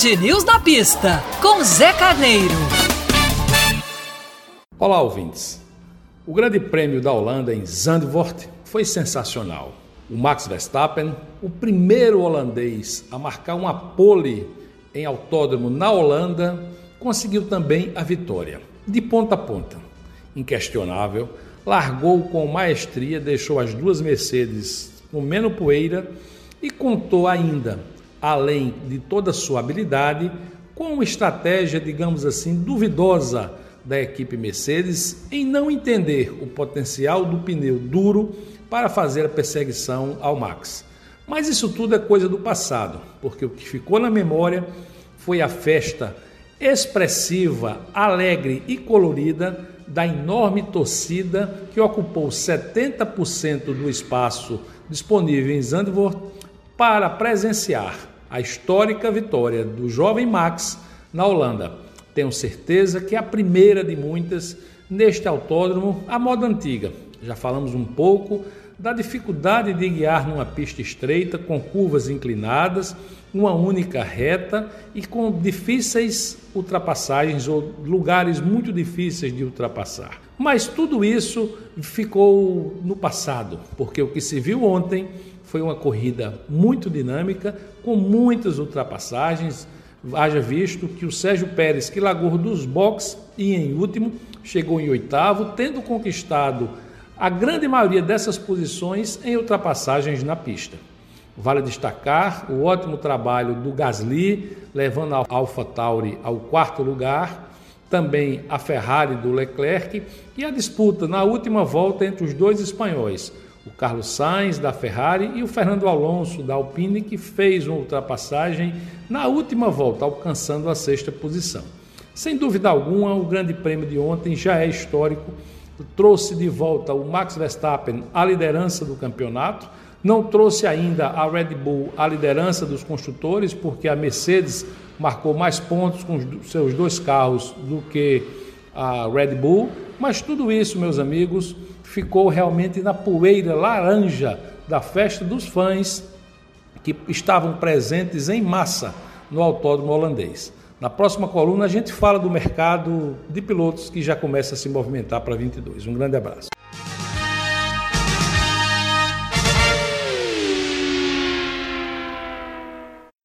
Band News na pista, com Zé Carneiro. Olá, ouvintes. O Grande Prêmio da Holanda em Zandvoort foi sensacional. O Max Verstappen, o primeiro holandês a marcar uma pole em autódromo na Holanda, conseguiu também a vitória, de ponta a ponta. Inquestionável, largou com maestria, deixou as duas Mercedes com menos poeira e contou ainda, além de toda sua habilidade, com uma estratégia, digamos assim, duvidosa da equipe Mercedes em não entender o potencial do pneu duro para fazer a perseguição ao Max. Mas isso tudo é coisa do passado, porque o que ficou na memória foi a festa expressiva, alegre e colorida da enorme torcida que ocupou 70% do espaço disponível em Zandvoort para presenciar a histórica vitória do jovem Max na Holanda. Tenho certeza que é a primeira de muitas neste autódromo à moda antiga. Já falamos um pouco da dificuldade de guiar numa pista estreita, com curvas inclinadas, uma única reta e com difíceis ultrapassagens ou lugares muito difíceis de ultrapassar. Mas tudo isso ficou no passado, porque o que se viu ontem foi uma corrida muito dinâmica, com muitas ultrapassagens. Haja visto que o Sérgio Pérez, que largou dos boxes e em último, chegou em oitavo, tendo conquistado a grande maioria dessas posições em ultrapassagens na pista. Vale destacar o ótimo trabalho do Gasly, levando a AlphaTauri ao quarto lugar, também a Ferrari do Leclerc e a disputa na última volta entre os dois espanhóis, o Carlos Sainz da Ferrari e o Fernando Alonso da Alpine, que fez uma ultrapassagem na última volta, alcançando a sexta posição. Sem dúvida alguma, o Grande Prêmio de ontem já é histórico trouxe de volta o Max Verstappen à liderança do campeonato, não trouxe ainda a Red Bull à liderança dos construtores, porque a Mercedes marcou mais pontos com seus dois carros do que a Red Bull, mas tudo isso, meus amigos, ficou realmente na poeira laranja da festa dos fãs que estavam presentes em massa no autódromo holandês. Na próxima coluna a gente fala do mercado de pilotos que já começa a se movimentar para 22. Um grande abraço.